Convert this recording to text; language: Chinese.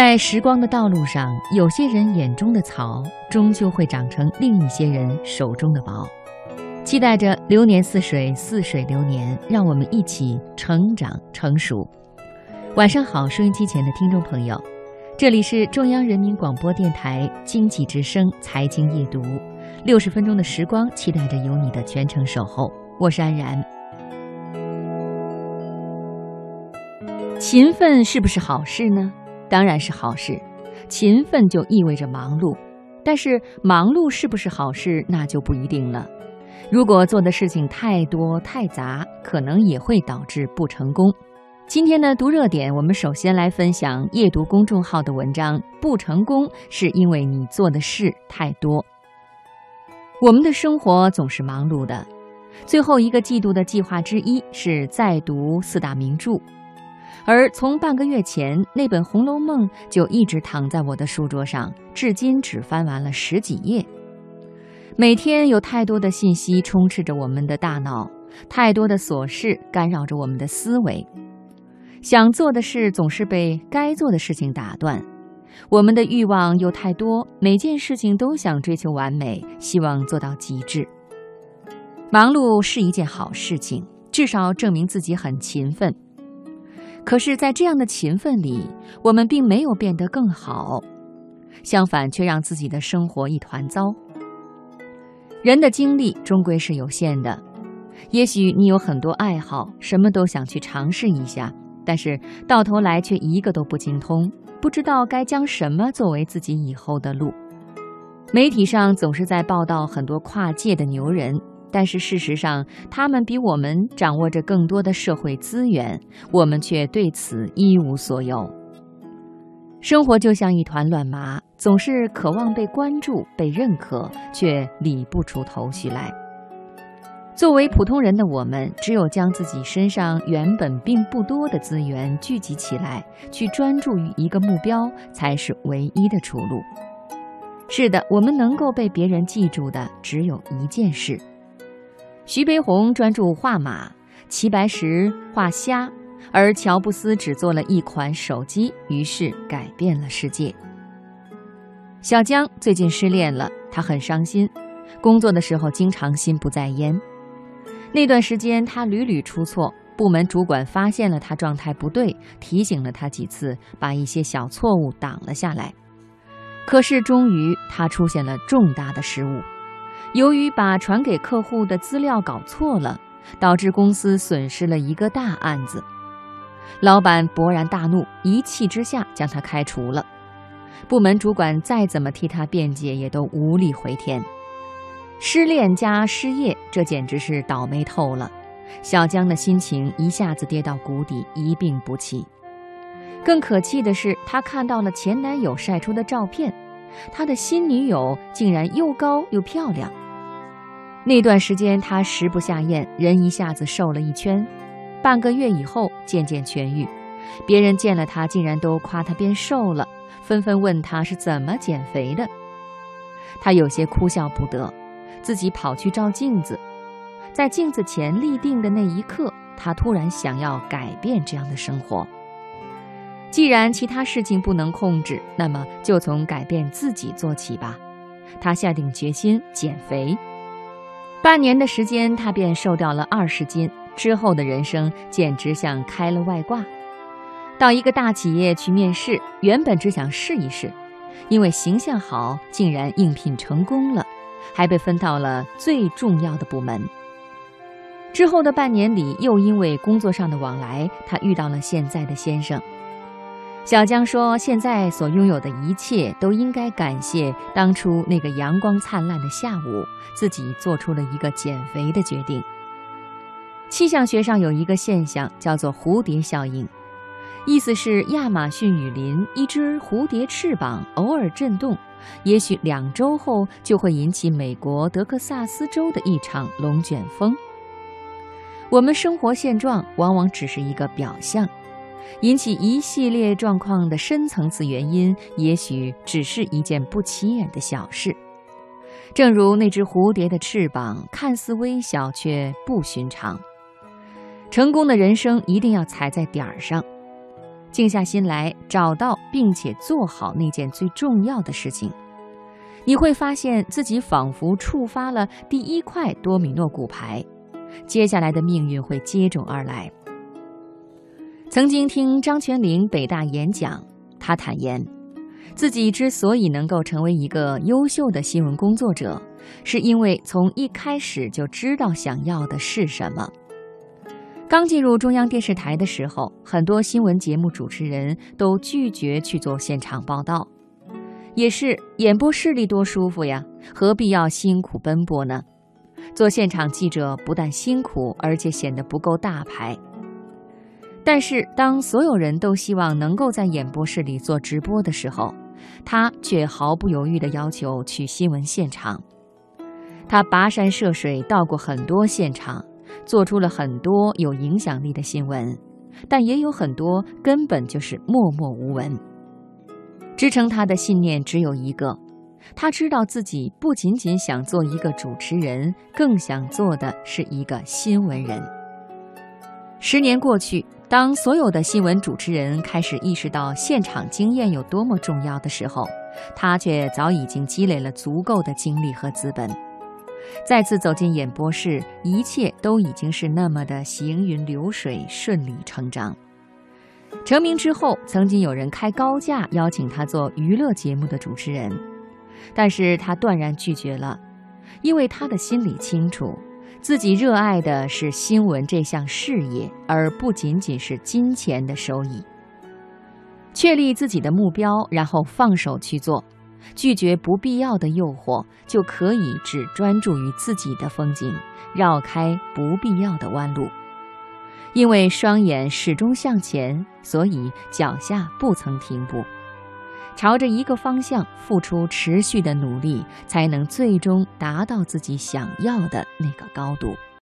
在时光的道路上，有些人眼中的草，终究会长成另一些人手中的宝。期待着流年似水，似水流年，让我们一起成长成熟。晚上好，收音机前的听众朋友，这里是中央人民广播电台经济之声财经夜读，六十分钟的时光，期待着有你的全程守候。我是安然。勤奋是不是好事呢？当然是好事，勤奋就意味着忙碌，但是忙碌是不是好事，那就不一定了。如果做的事情太多太杂，可能也会导致不成功。今天呢，读热点，我们首先来分享夜读公众号的文章：不成功是因为你做的事太多。我们的生活总是忙碌的，最后一个季度的计划之一是再读四大名著。而从半个月前，那本《红楼梦》就一直躺在我的书桌上，至今只翻完了十几页。每天有太多的信息充斥着我们的大脑，太多的琐事干扰着我们的思维，想做的事总是被该做的事情打断。我们的欲望又太多，每件事情都想追求完美，希望做到极致。忙碌是一件好事情，至少证明自己很勤奋。可是，在这样的勤奋里，我们并没有变得更好，相反，却让自己的生活一团糟。人的精力终归是有限的，也许你有很多爱好，什么都想去尝试一下，但是到头来却一个都不精通，不知道该将什么作为自己以后的路。媒体上总是在报道很多跨界的牛人。但是事实上，他们比我们掌握着更多的社会资源，我们却对此一无所有。生活就像一团乱麻，总是渴望被关注、被认可，却理不出头绪来。作为普通人的我们，只有将自己身上原本并不多的资源聚集起来，去专注于一个目标，才是唯一的出路。是的，我们能够被别人记住的只有一件事。徐悲鸿专注画马，齐白石画虾，而乔布斯只做了一款手机，于是改变了世界。小江最近失恋了，他很伤心，工作的时候经常心不在焉。那段时间他屡屡出错，部门主管发现了他状态不对，提醒了他几次，把一些小错误挡了下来。可是终于他出现了重大的失误。由于把传给客户的资料搞错了，导致公司损失了一个大案子。老板勃然大怒，一气之下将他开除了。部门主管再怎么替他辩解，也都无力回天。失恋加失业，这简直是倒霉透了。小江的心情一下子跌到谷底，一病不起。更可气的是，他看到了前男友晒出的照片，他的新女友竟然又高又漂亮。那段时间，他食不下咽，人一下子瘦了一圈。半个月以后，渐渐痊愈。别人见了他，竟然都夸他变瘦了，纷纷问他是怎么减肥的。他有些哭笑不得，自己跑去照镜子，在镜子前立定的那一刻，他突然想要改变这样的生活。既然其他事情不能控制，那么就从改变自己做起吧。他下定决心减肥。半年的时间，他便瘦掉了二十斤。之后的人生简直像开了外挂。到一个大企业去面试，原本只想试一试，因为形象好，竟然应聘成功了，还被分到了最重要的部门。之后的半年里，又因为工作上的往来，他遇到了现在的先生。小江说：“现在所拥有的一切，都应该感谢当初那个阳光灿烂的下午，自己做出了一个减肥的决定。”气象学上有一个现象叫做蝴蝶效应，意思是亚马逊雨林一只蝴蝶翅膀偶尔震动，也许两周后就会引起美国德克萨斯州的一场龙卷风。我们生活现状往往只是一个表象。引起一系列状况的深层次原因，也许只是一件不起眼的小事。正如那只蝴蝶的翅膀，看似微小却不寻常。成功的人生一定要踩在点儿上。静下心来，找到并且做好那件最重要的事情，你会发现自己仿佛触发了第一块多米诺骨牌，接下来的命运会接踵而来。曾经听张泉灵北大演讲，他坦言，自己之所以能够成为一个优秀的新闻工作者，是因为从一开始就知道想要的是什么。刚进入中央电视台的时候，很多新闻节目主持人都拒绝去做现场报道，也是演播室里多舒服呀，何必要辛苦奔波呢？做现场记者不但辛苦，而且显得不够大牌。但是当所有人都希望能够在演播室里做直播的时候，他却毫不犹豫地要求去新闻现场。他跋山涉水到过很多现场。做出了很多有影响力的新闻，但也有很多根本就是默默无闻。支撑他的信念只有一个：他知道自己不仅仅想做一个主持人，更想做的是一个新闻人。十年过去，当所有的新闻主持人开始意识到现场经验有多么重要的时候，他却早已经积累了足够的精力和资本。再次走进演播室，一切都已经是那么的行云流水、顺理成章。成名之后，曾经有人开高价邀请他做娱乐节目的主持人，但是他断然拒绝了，因为他的心里清楚，自己热爱的是新闻这项事业，而不仅仅是金钱的收益。确立自己的目标，然后放手去做。拒绝不必要的诱惑，就可以只专注于自己的风景，绕开不必要的弯路。因为双眼始终向前，所以脚下不曾停步。朝着一个方向付出持续的努力，才能最终达到自己想要的那个高度。